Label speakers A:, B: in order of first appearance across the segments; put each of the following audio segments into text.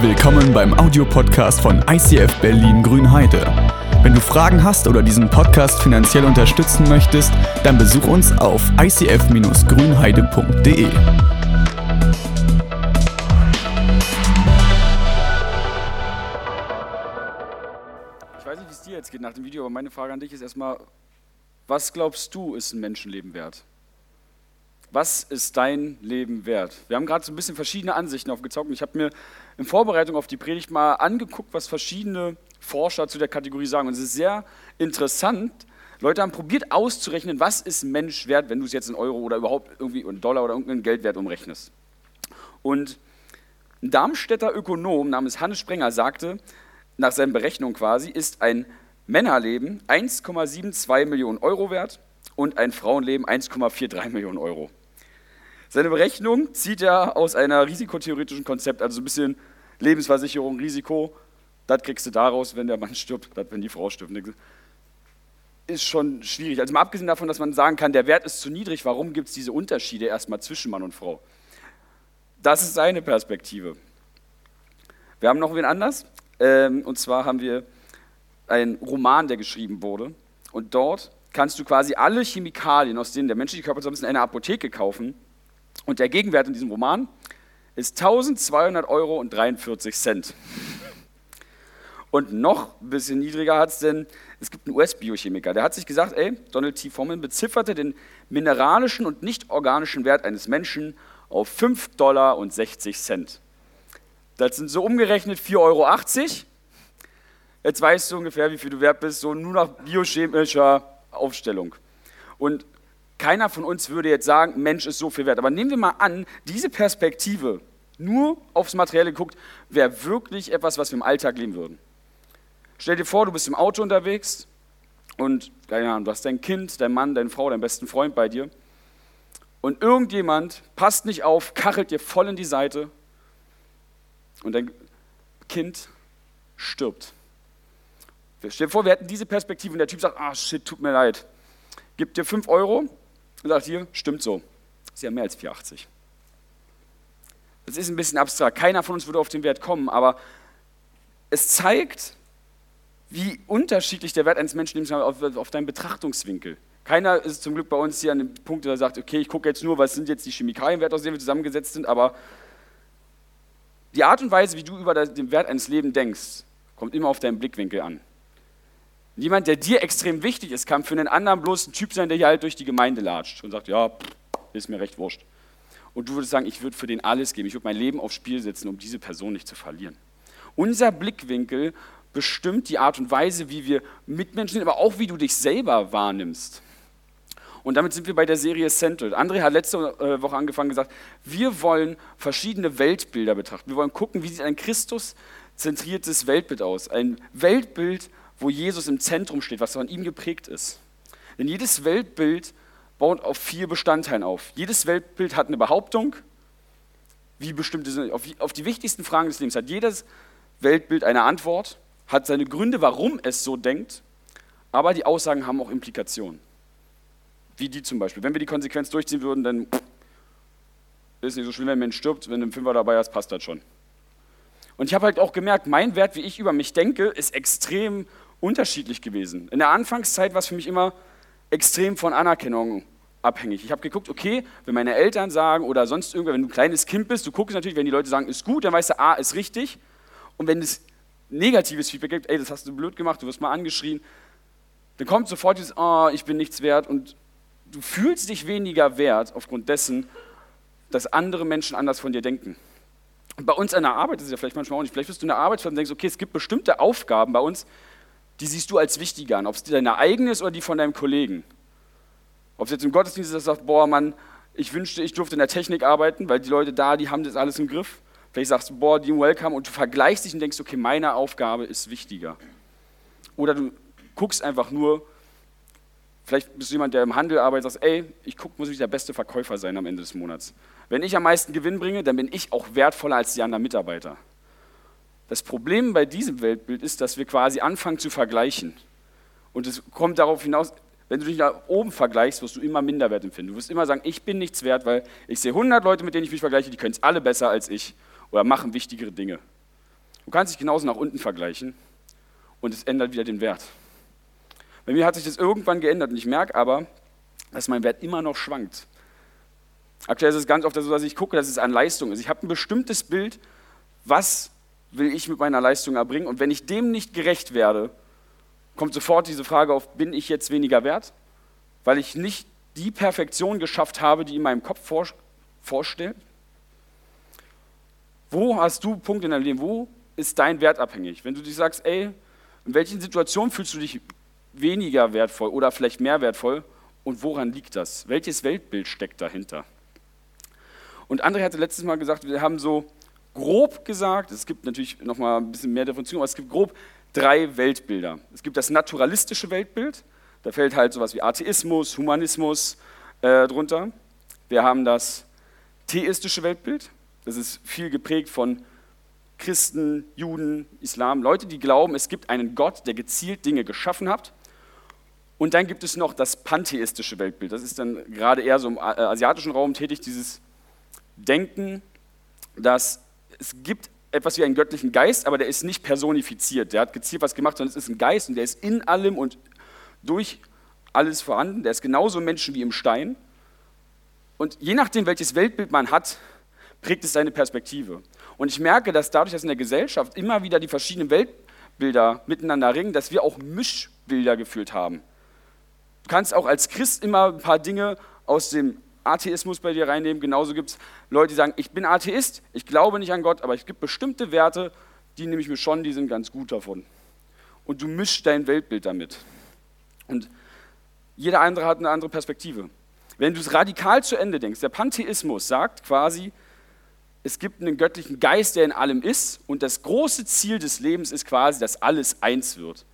A: Willkommen beim Audiopodcast von ICF Berlin Grünheide. Wenn du Fragen hast oder diesen Podcast finanziell unterstützen möchtest, dann besuch uns auf icf-grünheide.de.
B: Ich weiß nicht, wie es dir jetzt geht nach dem Video, aber meine Frage an dich ist erstmal, was glaubst du, ist ein Menschenleben wert? Was ist dein Leben wert? Wir haben gerade so ein bisschen verschiedene Ansichten aufgezogen. Ich habe mir in Vorbereitung auf die Predigt mal angeguckt, was verschiedene Forscher zu der Kategorie sagen. Und es ist sehr interessant. Leute haben probiert auszurechnen, was ist Mensch wert, wenn du es jetzt in Euro oder überhaupt irgendwie in Dollar oder irgendeinen Geldwert umrechnest. Und ein Darmstädter Ökonom namens Hannes Sprenger sagte, nach seinen Berechnungen quasi, ist ein Männerleben 1,72 Millionen Euro wert und ein Frauenleben 1,43 Millionen Euro. Seine Berechnung zieht er aus einer risikotheoretischen Konzept, also ein bisschen Lebensversicherung, Risiko. Das kriegst du daraus, wenn der Mann stirbt, das, wenn die Frau stirbt. Ist schon schwierig. Also mal abgesehen davon, dass man sagen kann, der Wert ist zu niedrig, warum gibt es diese Unterschiede erstmal zwischen Mann und Frau? Das ist seine Perspektive. Wir haben noch wen anders. Ähm, und zwar haben wir einen Roman, der geschrieben wurde. Und dort kannst du quasi alle Chemikalien, aus denen der menschliche Körper zusammen ist, in einer Apotheke kaufen und der Gegenwert in diesem Roman ist 1200 Euro und 43 Cent. Und noch ein bisschen niedriger hat es denn, es gibt einen US-Biochemiker, der hat sich gesagt, ey, Donald T. Foreman bezifferte den mineralischen und nicht organischen Wert eines Menschen auf 5 Dollar und 60 Cent. Das sind so umgerechnet 4,80 Euro. Jetzt weißt du ungefähr, wie viel du wert bist, so nur nach biochemischer Aufstellung. Und keiner von uns würde jetzt sagen, Mensch ist so viel wert. Aber nehmen wir mal an, diese Perspektive, nur aufs Materielle geguckt, wäre wirklich etwas, was wir im Alltag leben würden. Stell dir vor, du bist im Auto unterwegs und keine Ahnung, du hast dein Kind, dein Mann, deine Frau, deinen besten Freund bei dir und irgendjemand passt nicht auf, kachelt dir voll in die Seite und dein Kind stirbt. Stell dir vor, wir hätten diese Perspektive und der Typ sagt, ah shit, tut mir leid, gibt dir 5 Euro und sagt hier, stimmt so, ist ja mehr als 4,80. Das ist ein bisschen abstrakt. Keiner von uns würde auf den Wert kommen, aber es zeigt, wie unterschiedlich der Wert eines Menschen ist auf, auf deinen Betrachtungswinkel. Keiner ist zum Glück bei uns hier an dem Punkt, der sagt, okay, ich gucke jetzt nur, was sind jetzt die Chemikalienwerte, aus denen wir zusammengesetzt sind, aber die Art und Weise, wie du über den Wert eines Lebens denkst, kommt immer auf deinen Blickwinkel an. Jemand, der dir extrem wichtig ist, kann für einen anderen bloß ein Typ sein, der hier halt durch die Gemeinde latscht und sagt, ja, ist mir recht wurscht. Und du würdest sagen, ich würde für den alles geben, ich würde mein Leben aufs Spiel setzen, um diese Person nicht zu verlieren. Unser Blickwinkel bestimmt die Art und Weise, wie wir Mitmenschen sind, aber auch wie du dich selber wahrnimmst. Und damit sind wir bei der Serie Central. André hat letzte äh, Woche angefangen gesagt, wir wollen verschiedene Weltbilder betrachten. Wir wollen gucken, wie sieht ein Christus-zentriertes Weltbild aus. Ein Weltbild, wo Jesus im Zentrum steht, was von ihm geprägt ist. Denn jedes Weltbild baut auf vier Bestandteilen auf. Jedes Weltbild hat eine Behauptung, wie bestimmte, auf, die wichtigsten Fragen des Lebens hat jedes Weltbild eine Antwort, hat seine Gründe, warum es so denkt, aber die Aussagen haben auch Implikationen. Wie die zum Beispiel. Wenn wir die Konsequenz durchziehen würden, dann ist nicht so schlimm, wenn ein Mensch stirbt, wenn du einen Fünfer dabei hast, passt das schon. Und ich habe halt auch gemerkt, mein Wert, wie ich über mich denke, ist extrem unterschiedlich gewesen. In der Anfangszeit war es für mich immer extrem von Anerkennung abhängig. Ich habe geguckt, okay, wenn meine Eltern sagen oder sonst irgendwer, wenn du ein kleines Kind bist, du guckst natürlich, wenn die Leute sagen, ist gut, dann weißt du, A, ist richtig. Und wenn es negatives Feedback gibt, ey, das hast du blöd gemacht, du wirst mal angeschrien, dann kommt sofort dieses, oh, ich bin nichts wert und du fühlst dich weniger wert aufgrund dessen, dass andere Menschen anders von dir denken. Und bei uns an der Arbeit ist es ja vielleicht manchmal auch nicht, vielleicht bist du in der Arbeit und denkst, okay, es gibt bestimmte Aufgaben bei uns, die siehst du als wichtiger an, ob es deine eigene ist oder die von deinem Kollegen. Ob es jetzt im Gottesdienst ist, dass du sagst, boah, Mann, ich wünschte, ich durfte in der Technik arbeiten, weil die Leute da, die haben das alles im Griff. Vielleicht sagst du, boah, die Welcome und du vergleichst dich und denkst, okay, meine Aufgabe ist wichtiger. Oder du guckst einfach nur, vielleicht bist du jemand, der im Handel arbeitet, sagst, ey, ich guck, muss ich der beste Verkäufer sein am Ende des Monats. Wenn ich am meisten Gewinn bringe, dann bin ich auch wertvoller als die anderen Mitarbeiter. Das Problem bei diesem Weltbild ist, dass wir quasi anfangen zu vergleichen. Und es kommt darauf hinaus, wenn du dich nach oben vergleichst, wirst du immer Minderwert empfinden. Du wirst immer sagen, ich bin nichts wert, weil ich sehe 100 Leute, mit denen ich mich vergleiche, die können es alle besser als ich oder machen wichtigere Dinge. Du kannst dich genauso nach unten vergleichen und es ändert wieder den Wert. Bei mir hat sich das irgendwann geändert und ich merke aber, dass mein Wert immer noch schwankt. Aktuell ist es ganz oft so, dass ich gucke, dass es an Leistung ist. Ich habe ein bestimmtes Bild, was will ich mit meiner Leistung erbringen und wenn ich dem nicht gerecht werde, kommt sofort diese Frage auf, bin ich jetzt weniger wert? Weil ich nicht die Perfektion geschafft habe, die in meinem Kopf vor, vorstellt? Wo hast du Punkte in deinem Leben? Wo ist dein Wert abhängig? Wenn du dich sagst, ey, in welchen Situationen fühlst du dich weniger wertvoll oder vielleicht mehr wertvoll und woran liegt das? Welches Weltbild steckt dahinter? Und André hatte letztes Mal gesagt, wir haben so grob gesagt, es gibt natürlich noch mal ein bisschen mehr Definition, aber es gibt grob drei Weltbilder. Es gibt das naturalistische Weltbild, da fällt halt sowas wie Atheismus, Humanismus äh, drunter. Wir haben das theistische Weltbild, das ist viel geprägt von Christen, Juden, Islam, Leute, die glauben, es gibt einen Gott, der gezielt Dinge geschaffen hat. Und dann gibt es noch das pantheistische Weltbild. Das ist dann gerade eher so im asiatischen Raum tätig, dieses Denken, dass es gibt etwas wie einen göttlichen Geist, aber der ist nicht personifiziert. Der hat gezielt was gemacht, sondern es ist ein Geist und der ist in allem und durch alles vorhanden. Der ist genauso Menschen wie im Stein. Und je nachdem, welches Weltbild man hat, prägt es seine Perspektive. Und ich merke, dass dadurch, dass in der Gesellschaft immer wieder die verschiedenen Weltbilder miteinander ringen, dass wir auch Mischbilder gefühlt haben. Du kannst auch als Christ immer ein paar Dinge aus dem Atheismus bei dir reinnehmen. Genauso gibt es Leute, die sagen, ich bin Atheist, ich glaube nicht an Gott, aber es gibt bestimmte Werte, die nehme ich mir schon, die sind ganz gut davon. Und du mischst dein Weltbild damit. Und jeder andere hat eine andere Perspektive. Wenn du es radikal zu Ende denkst, der Pantheismus sagt quasi, es gibt einen göttlichen Geist, der in allem ist, und das große Ziel des Lebens ist quasi, dass alles eins wird.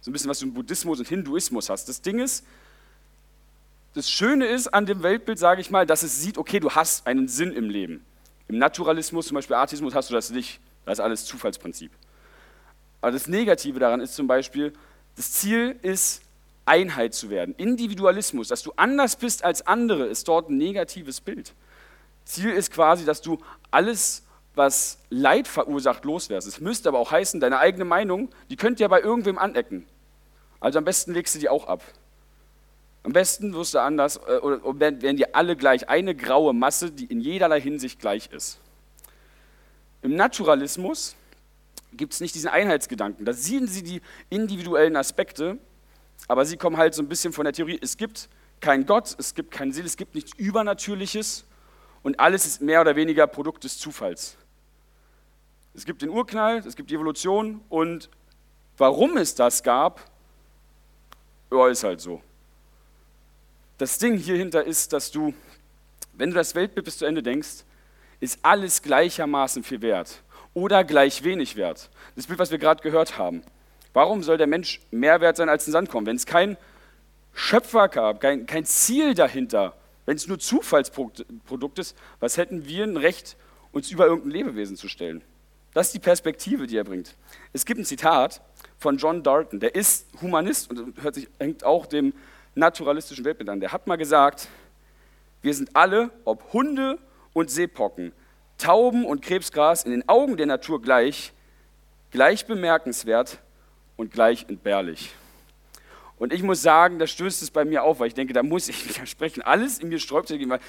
B: So ein bisschen, was du im Buddhismus und Hinduismus hast. Das Ding ist, das Schöne ist an dem Weltbild, sage ich mal, dass es sieht, okay, du hast einen Sinn im Leben. Im Naturalismus, zum Beispiel Atheismus, hast du das nicht. Das ist alles Zufallsprinzip. Aber das Negative daran ist zum Beispiel, das Ziel ist, Einheit zu werden. Individualismus, dass du anders bist als andere, ist dort ein negatives Bild. Ziel ist quasi, dass du alles, was Leid verursacht, loswärst. Es müsste aber auch heißen, deine eigene Meinung, die könnte ja bei irgendwem anecken. Also am besten legst du die auch ab. Am besten wirst du anders, äh, oder werden die alle gleich, eine graue Masse, die in jederlei Hinsicht gleich ist. Im Naturalismus gibt es nicht diesen Einheitsgedanken. Da sehen sie die individuellen Aspekte, aber sie kommen halt so ein bisschen von der Theorie, es gibt keinen Gott, es gibt keine Seele, es gibt nichts Übernatürliches und alles ist mehr oder weniger Produkt des Zufalls. Es gibt den Urknall, es gibt die Evolution und warum es das gab, ja, ist halt so. Das Ding hierhinter ist, dass du, wenn du das Weltbild bis zu Ende denkst, ist alles gleichermaßen viel wert oder gleich wenig wert. Das Bild, was wir gerade gehört haben. Warum soll der Mensch mehr wert sein als ein Sandkorn? Wenn es kein Schöpfer gab, kein, kein Ziel dahinter, wenn es nur Zufallsprodukt ist, was hätten wir ein Recht, uns über irgendein Lebewesen zu stellen? Das ist die Perspektive, die er bringt. Es gibt ein Zitat von John Dalton, der ist Humanist und hört sich, hängt auch dem naturalistischen Weltbild an. Der hat mal gesagt, wir sind alle, ob Hunde und Seepocken, Tauben und Krebsgras, in den Augen der Natur gleich, gleich bemerkenswert und gleich entbehrlich. Und ich muss sagen, da stößt es bei mir auf, weil ich denke, da muss ich widersprechen. Alles in mir sträubt sich, weil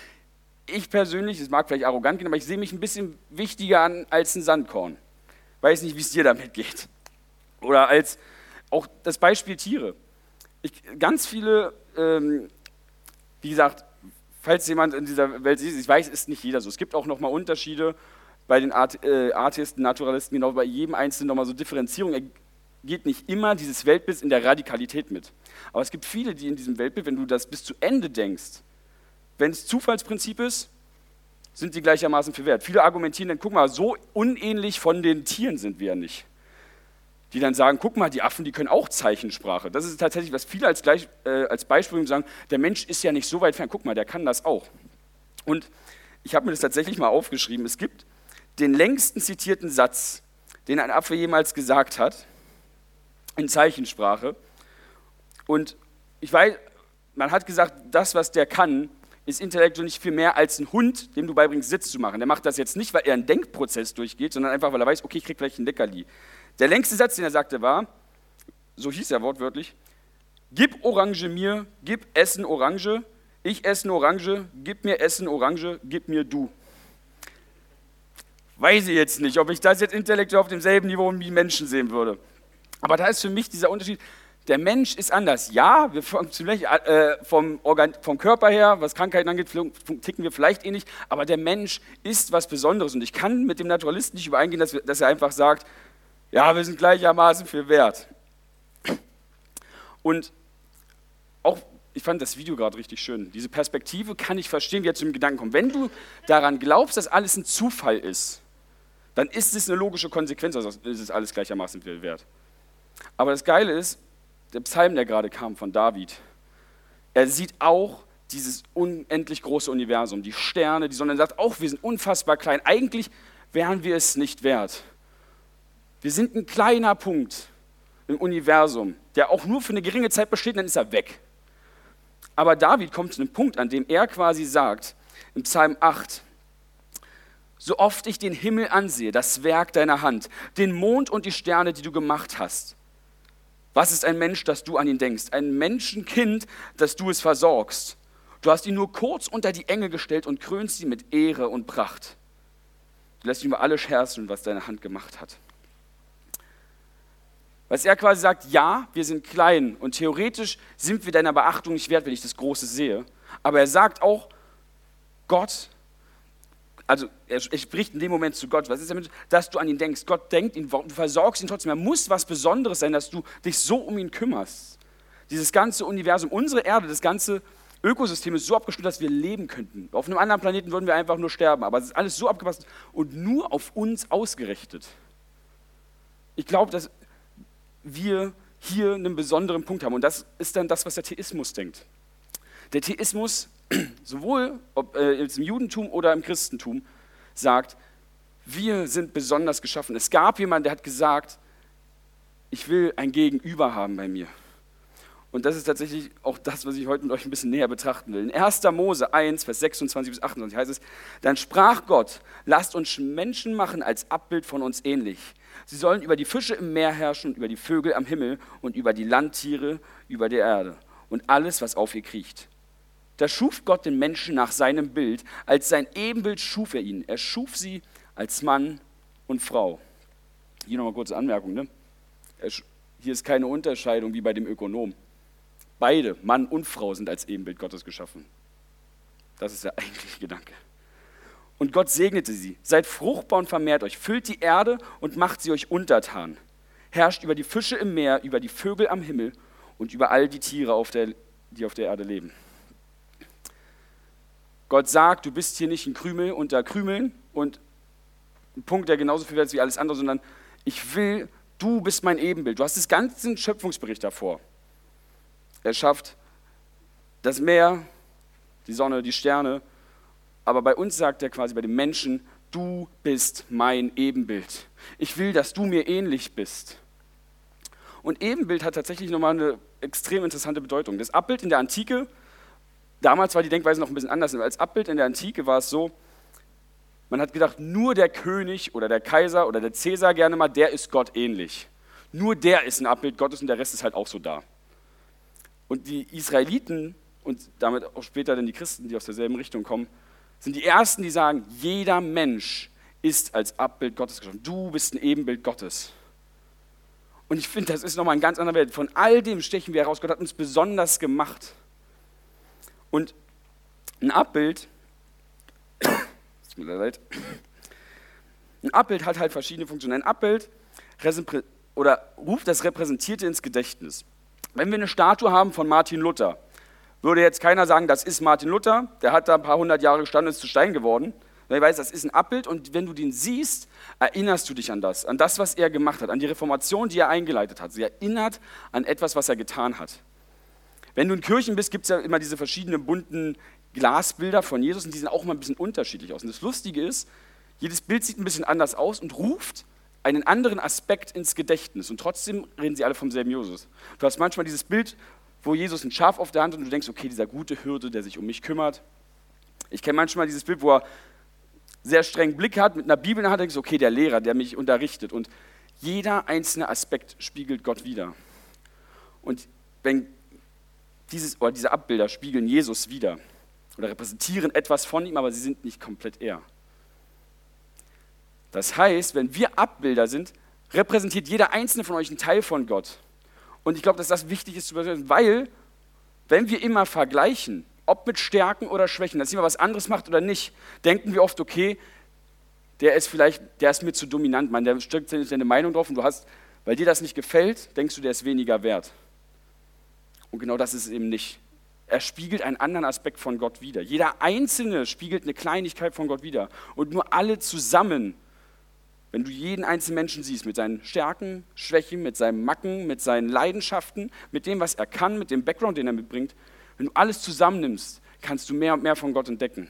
B: ich persönlich, es mag vielleicht arrogant gehen, aber ich sehe mich ein bisschen wichtiger an als ein Sandkorn. Weiß nicht, wie es dir damit geht. Oder als auch das Beispiel Tiere ich, ganz viele, ähm, wie gesagt, falls jemand in dieser Welt sieht, ich weiß, ist nicht jeder so. Es gibt auch nochmal Unterschiede bei den Art, äh, Artisten, Naturalisten, genau bei jedem Einzelnen nochmal so Differenzierung. Er geht nicht immer dieses Weltbild in der Radikalität mit. Aber es gibt viele, die in diesem Weltbild, wenn du das bis zu Ende denkst, wenn es Zufallsprinzip ist, sind die gleichermaßen viel wert. Viele argumentieren dann, guck mal, so unähnlich von den Tieren sind wir ja nicht die dann sagen, guck mal, die Affen, die können auch Zeichensprache. Das ist tatsächlich, was viele als, gleich, äh, als Beispiel sagen, der Mensch ist ja nicht so weit fern, guck mal, der kann das auch. Und ich habe mir das tatsächlich mal aufgeschrieben, es gibt den längsten zitierten Satz, den ein Affe jemals gesagt hat, in Zeichensprache. Und ich weiß, man hat gesagt, das, was der kann, ist intellektuell nicht viel mehr als ein Hund, dem du beibringst, Sitz zu machen. Der macht das jetzt nicht, weil er einen Denkprozess durchgeht, sondern einfach, weil er weiß, okay, ich krieg vielleicht ein Leckerli. Der längste Satz, den er sagte, war, so hieß er wortwörtlich, gib Orange mir, gib Essen Orange, ich esse Orange, gib mir Essen Orange, gib mir du. Weiß ich jetzt nicht, ob ich das jetzt intellektuell auf demselben Niveau wie Menschen sehen würde. Aber da ist für mich dieser Unterschied, der Mensch ist anders. Ja, wir äh, vom, Organ, vom Körper her, was Krankheiten angeht, ticken wir vielleicht ähnlich, aber der Mensch ist was Besonderes. Und ich kann mit dem Naturalisten nicht übereingehen, dass, wir, dass er einfach sagt, ja, wir sind gleichermaßen viel wert. Und auch, ich fand das Video gerade richtig schön. Diese Perspektive kann ich verstehen, wie er zu dem Gedanken kommt. Wenn du daran glaubst, dass alles ein Zufall ist, dann ist es eine logische Konsequenz, also ist es alles gleichermaßen viel wert. Aber das Geile ist, der Psalm, der gerade kam von David, er sieht auch dieses unendlich große Universum, die Sterne, die Sonne, er sagt auch, wir sind unfassbar klein. Eigentlich wären wir es nicht wert. Wir sind ein kleiner Punkt im Universum, der auch nur für eine geringe Zeit besteht, dann ist er weg. Aber David kommt zu einem Punkt, an dem er quasi sagt, im Psalm 8, so oft ich den Himmel ansehe, das Werk deiner Hand, den Mond und die Sterne, die du gemacht hast, was ist ein Mensch, dass du an ihn denkst? Ein Menschenkind, dass du es versorgst. Du hast ihn nur kurz unter die Enge gestellt und krönst ihn mit Ehre und Pracht. Du lässt ihn über alles herzen, was deine Hand gemacht hat. Was er quasi sagt, ja, wir sind klein und theoretisch sind wir deiner Beachtung nicht wert, wenn ich das Große sehe. Aber er sagt auch, Gott also er, spricht in dem Moment zu Gott. Was ist damit? Dass du an ihn denkst. Gott denkt ihn, du versorgst ihn trotzdem. Er muss was Besonderes sein, dass du dich so um ihn kümmerst. Dieses ganze Universum, unsere Erde, das ganze Ökosystem ist so abgestimmt, dass wir leben könnten. Auf einem anderen Planeten würden wir einfach nur sterben. Aber es ist alles so abgepasst und nur auf uns ausgerichtet. Ich glaube, dass wir hier einen besonderen Punkt haben. Und das ist dann das, was der Theismus denkt. Der Theismus sowohl ob, äh, im Judentum oder im Christentum, sagt, wir sind besonders geschaffen. Es gab jemanden, der hat gesagt, ich will ein Gegenüber haben bei mir. Und das ist tatsächlich auch das, was ich heute mit euch ein bisschen näher betrachten will. In 1. Mose 1, Vers 26 bis 28 heißt es, dann sprach Gott, lasst uns Menschen machen als Abbild von uns ähnlich. Sie sollen über die Fische im Meer herrschen und über die Vögel am Himmel und über die Landtiere über der Erde und alles, was auf ihr kriecht. Da schuf Gott den Menschen nach seinem Bild. Als sein Ebenbild schuf er ihn. Er schuf sie als Mann und Frau. Hier nochmal kurze Anmerkung. Ne? Hier ist keine Unterscheidung wie bei dem Ökonom. Beide, Mann und Frau, sind als Ebenbild Gottes geschaffen. Das ist der eigentliche Gedanke. Und Gott segnete sie. Seid fruchtbar und vermehrt euch. Füllt die Erde und macht sie euch untertan. Herrscht über die Fische im Meer, über die Vögel am Himmel und über all die Tiere, auf der, die auf der Erde leben. Gott sagt, du bist hier nicht ein Krümel unter Krümeln und ein Punkt, der genauso viel wert ist wie alles andere, sondern ich will, du bist mein Ebenbild. Du hast das ganze Schöpfungsbericht davor. Er schafft das Meer, die Sonne, die Sterne, aber bei uns sagt er quasi, bei den Menschen, du bist mein Ebenbild. Ich will, dass du mir ähnlich bist. Und Ebenbild hat tatsächlich nochmal eine extrem interessante Bedeutung. Das Abbild in der Antike Damals war die Denkweise noch ein bisschen anders. Als Abbild in der Antike war es so, man hat gedacht, nur der König oder der Kaiser oder der Cäsar gerne mal, der ist Gott ähnlich. Nur der ist ein Abbild Gottes und der Rest ist halt auch so da. Und die Israeliten und damit auch später dann die Christen, die aus derselben Richtung kommen, sind die Ersten, die sagen, jeder Mensch ist als Abbild Gottes geschaffen. Du bist ein Ebenbild Gottes. Und ich finde, das ist nochmal ein ganz anderer Welt. Von all dem stechen wir heraus. Gott hat uns besonders gemacht. Und ein Abbild, leid, ein Abbild hat halt verschiedene Funktionen. Ein Abbild oder ruft das Repräsentierte ins Gedächtnis. Wenn wir eine Statue haben von Martin Luther, würde jetzt keiner sagen, das ist Martin Luther, der hat da ein paar hundert Jahre gestanden und ist zu Stein geworden. Weil ich weiß, das ist ein Abbild und wenn du den siehst, erinnerst du dich an das, an das, was er gemacht hat, an die Reformation, die er eingeleitet hat. Sie erinnert an etwas, was er getan hat. Wenn du in Kirchen bist, gibt es ja immer diese verschiedenen bunten Glasbilder von Jesus und die sehen auch immer ein bisschen unterschiedlich aus. Und das Lustige ist, jedes Bild sieht ein bisschen anders aus und ruft einen anderen Aspekt ins Gedächtnis. Und trotzdem reden sie alle vom selben Jesus. Du hast manchmal dieses Bild, wo Jesus ein Schaf auf der Hand hat und du denkst, okay, dieser gute Hürde, der sich um mich kümmert, Ich kenne manchmal dieses Bild, wo er sehr strengen Blick hat, mit einer Bibel in der Hand, denkst okay, der Lehrer, der mich unterrichtet. Und jeder einzelne Aspekt spiegelt Gott wieder. Und wenn dieses, oder diese Abbilder spiegeln Jesus wieder oder repräsentieren etwas von ihm, aber sie sind nicht komplett er. Das heißt, wenn wir Abbilder sind, repräsentiert jeder einzelne von euch einen Teil von Gott. Und ich glaube, dass das wichtig ist zu übersetzen, weil, wenn wir immer vergleichen, ob mit Stärken oder Schwächen, dass jemand was anderes macht oder nicht, denken wir oft, okay, der ist vielleicht, der ist mir zu dominant, man, der steckt seine Meinung drauf und du hast, weil dir das nicht gefällt, denkst du, der ist weniger wert. Und genau das ist es eben nicht. Er spiegelt einen anderen Aspekt von Gott wider. Jeder Einzelne spiegelt eine Kleinigkeit von Gott wider. Und nur alle zusammen, wenn du jeden einzelnen Menschen siehst, mit seinen Stärken, Schwächen, mit seinen Macken, mit seinen Leidenschaften, mit dem, was er kann, mit dem Background, den er mitbringt, wenn du alles zusammennimmst, kannst du mehr und mehr von Gott entdecken.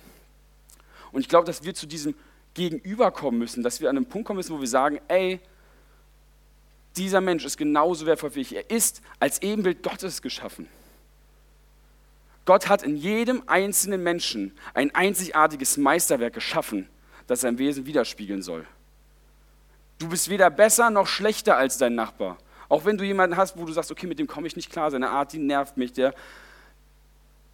B: Und ich glaube, dass wir zu diesem Gegenüberkommen müssen, dass wir an einem Punkt kommen müssen, wo wir sagen, ey, dieser Mensch ist genauso wertvoll wie ich. Er ist als Ebenbild Gottes geschaffen. Gott hat in jedem einzelnen Menschen ein einzigartiges Meisterwerk geschaffen, das sein Wesen widerspiegeln soll. Du bist weder besser noch schlechter als dein Nachbar. Auch wenn du jemanden hast, wo du sagst, okay, mit dem komme ich nicht klar, seine Art, die nervt mich, der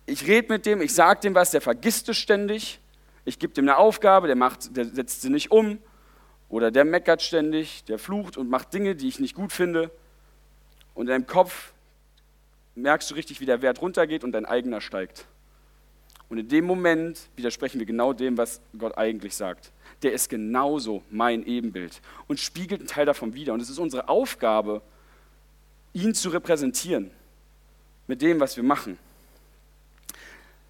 B: ich rede mit dem, ich sage dem was, der vergisst es ständig. Ich gebe dem eine Aufgabe, der, macht, der setzt sie nicht um. Oder der meckert ständig, der flucht und macht Dinge, die ich nicht gut finde. Und in deinem Kopf merkst du richtig, wie der Wert runtergeht und dein eigener steigt. Und in dem Moment widersprechen wir genau dem, was Gott eigentlich sagt. Der ist genauso mein Ebenbild und spiegelt einen Teil davon wider. Und es ist unsere Aufgabe, ihn zu repräsentieren mit dem, was wir machen.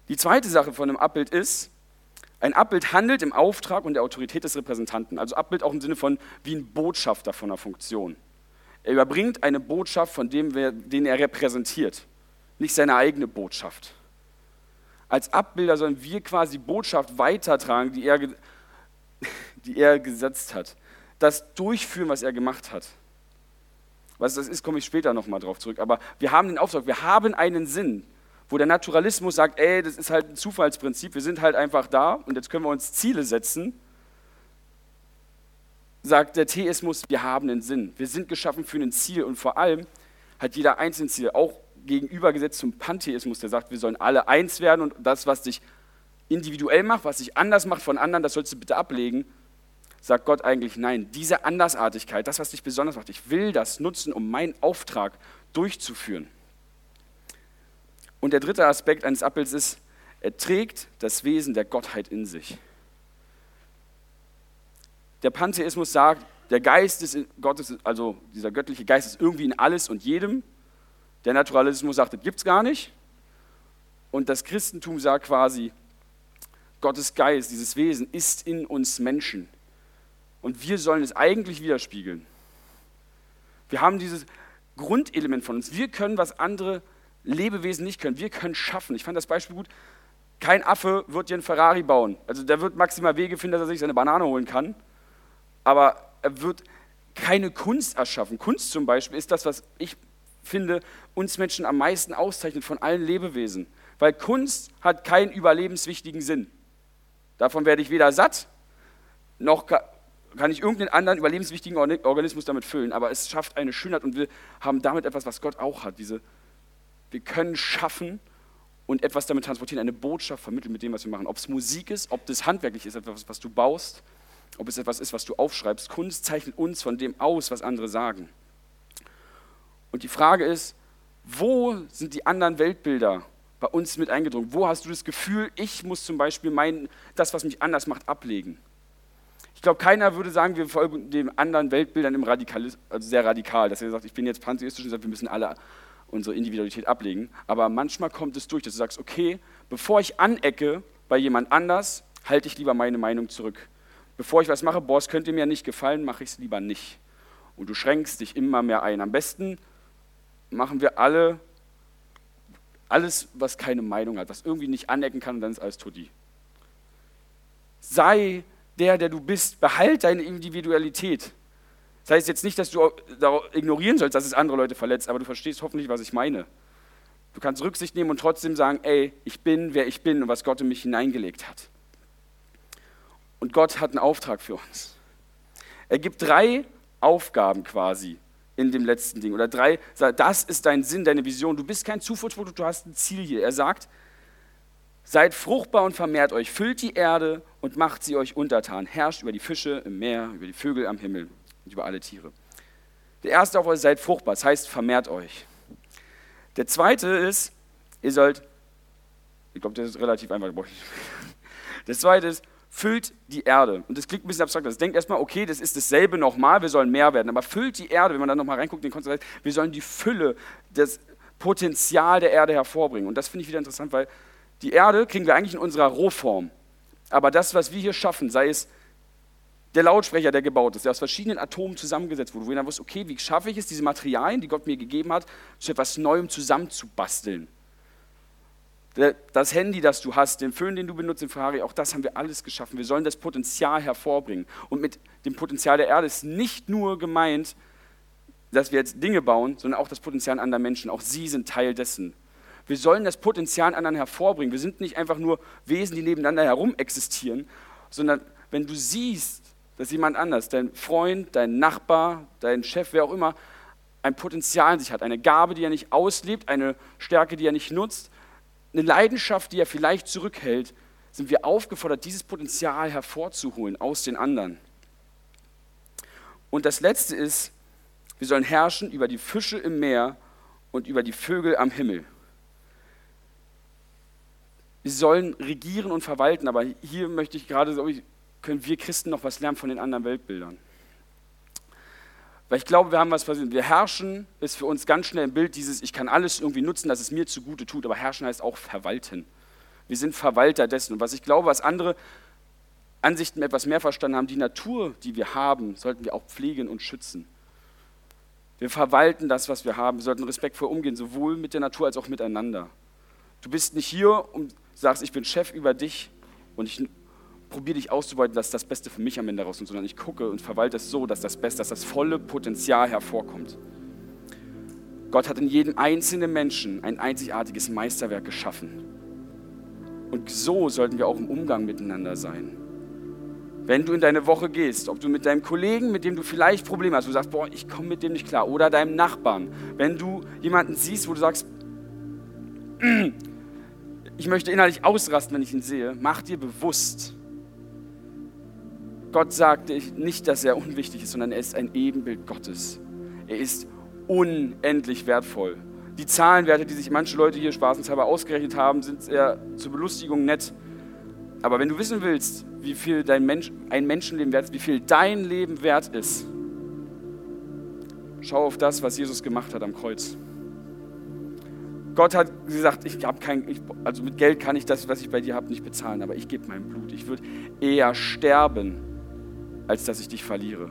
B: Die zweite Sache von einem Abbild ist, ein Abbild handelt im Auftrag und der Autorität des Repräsentanten. Also Abbild auch im Sinne von wie ein Botschafter von einer Funktion. Er überbringt eine Botschaft von dem, den er repräsentiert, nicht seine eigene Botschaft. Als Abbilder sollen wir quasi Botschaft weitertragen, die er, die er gesetzt hat. Das durchführen, was er gemacht hat. Was das ist, komme ich später nochmal drauf zurück. Aber wir haben den Auftrag, wir haben einen Sinn wo der Naturalismus sagt, ey, das ist halt ein Zufallsprinzip, wir sind halt einfach da und jetzt können wir uns Ziele setzen, sagt der Theismus, wir haben einen Sinn. Wir sind geschaffen für ein Ziel und vor allem hat jeder einzelne Ziel, auch gegenübergesetzt zum Pantheismus, der sagt, wir sollen alle eins werden und das, was dich individuell macht, was dich anders macht von anderen, das sollst du bitte ablegen, sagt Gott eigentlich nein. Diese Andersartigkeit, das, was dich besonders macht, ich will das nutzen, um meinen Auftrag durchzuführen. Und der dritte Aspekt eines Abbilds ist, er trägt das Wesen der Gottheit in sich. Der Pantheismus sagt, der Geist des Gottes, also dieser göttliche Geist ist irgendwie in alles und jedem. Der Naturalismus sagt, das gibt es gar nicht. Und das Christentum sagt quasi, Gottes Geist, dieses Wesen ist in uns Menschen. Und wir sollen es eigentlich widerspiegeln. Wir haben dieses Grundelement von uns. Wir können, was andere Lebewesen nicht können. Wir können schaffen. Ich fand das Beispiel gut. Kein Affe wird dir einen Ferrari bauen. Also der wird maximal Wege finden, dass er sich seine Banane holen kann. Aber er wird keine Kunst erschaffen. Kunst zum Beispiel ist das, was ich finde, uns Menschen am meisten auszeichnet von allen Lebewesen. Weil Kunst hat keinen überlebenswichtigen Sinn. Davon werde ich weder satt, noch kann ich irgendeinen anderen überlebenswichtigen Organismus damit füllen. Aber es schafft eine Schönheit und wir haben damit etwas, was Gott auch hat, diese wir können schaffen und etwas damit transportieren, eine Botschaft vermitteln mit dem, was wir machen. Ob es Musik ist, ob das handwerklich ist, etwas, was du baust, ob es etwas ist, was du aufschreibst. Kunst zeichnet uns von dem aus, was andere sagen. Und die Frage ist, wo sind die anderen Weltbilder bei uns mit eingedrungen? Wo hast du das Gefühl, ich muss zum Beispiel mein, das, was mich anders macht, ablegen? Ich glaube, keiner würde sagen, wir folgen den anderen Weltbildern im Radikalismus, also sehr radikal, dass er sagt, ich bin jetzt pantheistisch und sagt, wir müssen alle unsere Individualität ablegen. Aber manchmal kommt es durch, dass du sagst, okay, bevor ich anecke bei jemand anders, halte ich lieber meine Meinung zurück. Bevor ich was mache, boah, es könnte mir nicht gefallen, mache ich es lieber nicht. Und du schränkst dich immer mehr ein. Am besten machen wir alle alles, was keine Meinung hat, was irgendwie nicht anecken kann, und dann ist alles Tutti. Sei der, der du bist. Behalt deine Individualität. Das heißt jetzt nicht, dass du ignorieren sollst, dass es andere Leute verletzt, aber du verstehst hoffentlich, was ich meine. Du kannst Rücksicht nehmen und trotzdem sagen, ey, ich bin, wer ich bin und was Gott in mich hineingelegt hat. Und Gott hat einen Auftrag für uns. Er gibt drei Aufgaben quasi in dem letzten Ding. Oder drei, das ist dein Sinn, deine Vision. Du bist kein Zufluchtsprodukt, du hast ein Ziel hier. Er sagt, seid fruchtbar und vermehrt euch, füllt die Erde und macht sie euch untertan. Herrscht über die Fische im Meer, über die Vögel am Himmel und über alle Tiere. Der erste Auftrag ist, seid fruchtbar, das heißt, vermehrt euch. Der zweite ist, ihr sollt, ich glaube, das ist relativ einfach. Der zweite ist, füllt die Erde. Und das klingt ein bisschen abstrakt. Das denkt erstmal, okay, das ist dasselbe nochmal, wir sollen mehr werden. Aber füllt die Erde, wenn man dann nochmal reinguckt, den Konzept, wir sollen die Fülle, das Potenzial der Erde hervorbringen. Und das finde ich wieder interessant, weil die Erde kriegen wir eigentlich in unserer Rohform. Aber das, was wir hier schaffen, sei es der Lautsprecher, der gebaut ist, der aus verschiedenen Atomen zusammengesetzt wurde, wo ich dann wusste, okay, wie schaffe ich es, diese Materialien, die Gott mir gegeben hat, zu etwas Neuem zusammenzubasteln. Das Handy, das du hast, den Föhn, den du benutzt, den Ferrari, auch das haben wir alles geschaffen. Wir sollen das Potenzial hervorbringen. Und mit dem Potenzial der Erde ist nicht nur gemeint, dass wir jetzt Dinge bauen, sondern auch das Potenzial anderer Menschen. Auch sie sind Teil dessen. Wir sollen das Potenzial anderen hervorbringen. Wir sind nicht einfach nur Wesen, die nebeneinander herum existieren, sondern wenn du siehst, dass jemand anders, dein Freund, dein Nachbar, dein Chef, wer auch immer, ein Potenzial in sich hat, eine Gabe, die er nicht auslebt, eine Stärke, die er nicht nutzt, eine Leidenschaft, die er vielleicht zurückhält, sind wir aufgefordert, dieses Potenzial hervorzuholen aus den anderen. Und das Letzte ist, wir sollen herrschen über die Fische im Meer und über die Vögel am Himmel. Wir sollen regieren und verwalten, aber hier möchte ich gerade, können wir Christen noch was lernen von den anderen Weltbildern. Weil ich glaube, wir haben was versucht. Wir herrschen ist für uns ganz schnell ein Bild dieses, ich kann alles irgendwie nutzen, dass es mir zugute tut. Aber herrschen heißt auch verwalten. Wir sind Verwalter dessen. Und was ich glaube, was andere Ansichten etwas mehr verstanden haben, die Natur, die wir haben, sollten wir auch pflegen und schützen. Wir verwalten das, was wir haben. Wir sollten respektvoll umgehen, sowohl mit der Natur als auch miteinander. Du bist nicht hier und sagst, ich bin Chef über dich und ich probiere dich auszubeuten, dass das Beste für mich am Ende rauskommt, sondern ich gucke und verwalte es so, dass das Beste, dass das volle Potenzial hervorkommt. Gott hat in jedem einzelnen Menschen ein einzigartiges Meisterwerk geschaffen. Und so sollten wir auch im Umgang miteinander sein. Wenn du in deine Woche gehst, ob du mit deinem Kollegen, mit dem du vielleicht Probleme hast, du sagst, boah, ich komme mit dem nicht klar, oder deinem Nachbarn, wenn du jemanden siehst, wo du sagst, ich möchte innerlich ausrasten, wenn ich ihn sehe, mach dir bewusst, Gott sagte nicht, dass er unwichtig ist, sondern er ist ein Ebenbild Gottes. Er ist unendlich wertvoll. Die Zahlenwerte, die sich manche Leute hier spaßenshalber ausgerechnet haben, sind eher zur Belustigung nett. Aber wenn du wissen willst, wie viel dein Mensch, ein Menschenleben wert ist, wie viel dein Leben wert ist, schau auf das, was Jesus gemacht hat am Kreuz. Gott hat gesagt, ich habe kein, ich, also mit Geld kann ich das, was ich bei dir habe, nicht bezahlen, aber ich gebe mein Blut. Ich würde eher sterben, als dass ich dich verliere.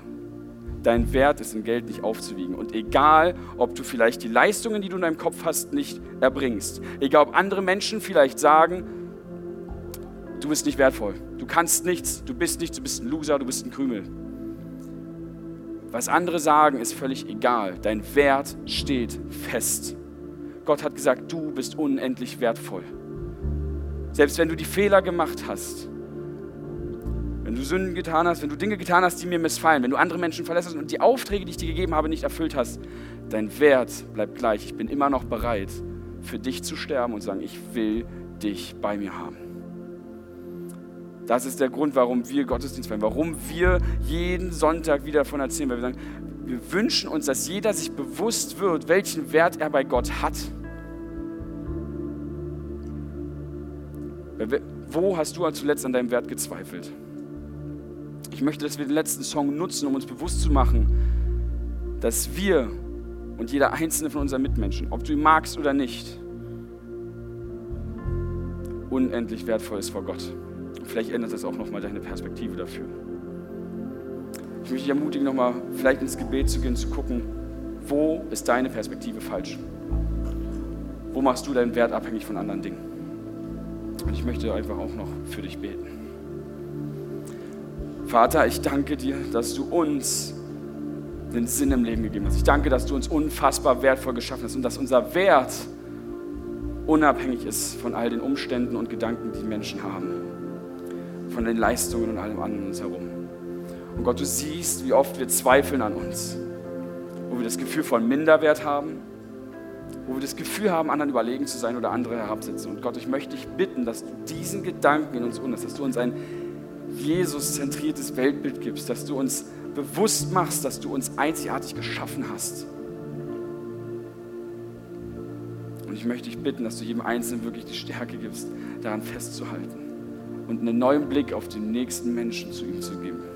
B: Dein Wert ist in Geld nicht aufzuwiegen. Und egal, ob du vielleicht die Leistungen, die du in deinem Kopf hast, nicht erbringst, egal, ob andere Menschen vielleicht sagen, du bist nicht wertvoll, du kannst nichts, du bist nichts, du bist ein Loser, du bist ein Krümel. Was andere sagen, ist völlig egal. Dein Wert steht fest. Gott hat gesagt, du bist unendlich wertvoll. Selbst wenn du die Fehler gemacht hast, wenn du Sünden getan hast, wenn du Dinge getan hast, die mir missfallen, wenn du andere Menschen verlässt hast und die Aufträge, die ich dir gegeben habe, nicht erfüllt hast, dein Wert bleibt gleich. Ich bin immer noch bereit, für dich zu sterben und sagen, ich will dich bei mir haben. Das ist der Grund, warum wir Gottesdienst feiern, warum wir jeden Sonntag wieder davon erzählen, weil wir sagen, wir wünschen uns, dass jeder sich bewusst wird, welchen Wert er bei Gott hat. Wo hast du zuletzt an deinem Wert gezweifelt? Ich möchte, dass wir den letzten Song nutzen, um uns bewusst zu machen, dass wir und jeder einzelne von unseren Mitmenschen, ob du ihn magst oder nicht, unendlich wertvoll ist vor Gott. Vielleicht ändert das auch nochmal deine Perspektive dafür. Ich möchte dich ermutigen, nochmal vielleicht ins Gebet zu gehen, zu gucken, wo ist deine Perspektive falsch? Wo machst du deinen Wert abhängig von anderen Dingen? Und ich möchte einfach auch noch für dich beten. Vater, ich danke dir, dass du uns den Sinn im Leben gegeben hast. Ich danke, dass du uns unfassbar wertvoll geschaffen hast und dass unser Wert unabhängig ist von all den Umständen und Gedanken, die Menschen haben. von den Leistungen und allem anderen uns herum. Und Gott, du siehst, wie oft wir zweifeln an uns, wo wir das Gefühl von Minderwert haben, wo wir das Gefühl haben, anderen überlegen zu sein oder andere herabsetzen. Und Gott, ich möchte dich bitten, dass du diesen Gedanken in uns unlässt, dass du uns ein Jesus-zentriertes Weltbild gibst, dass du uns bewusst machst, dass du uns einzigartig geschaffen hast. Und ich möchte dich bitten, dass du jedem Einzelnen wirklich die Stärke gibst, daran festzuhalten und einen neuen Blick auf den nächsten Menschen zu ihm zu geben.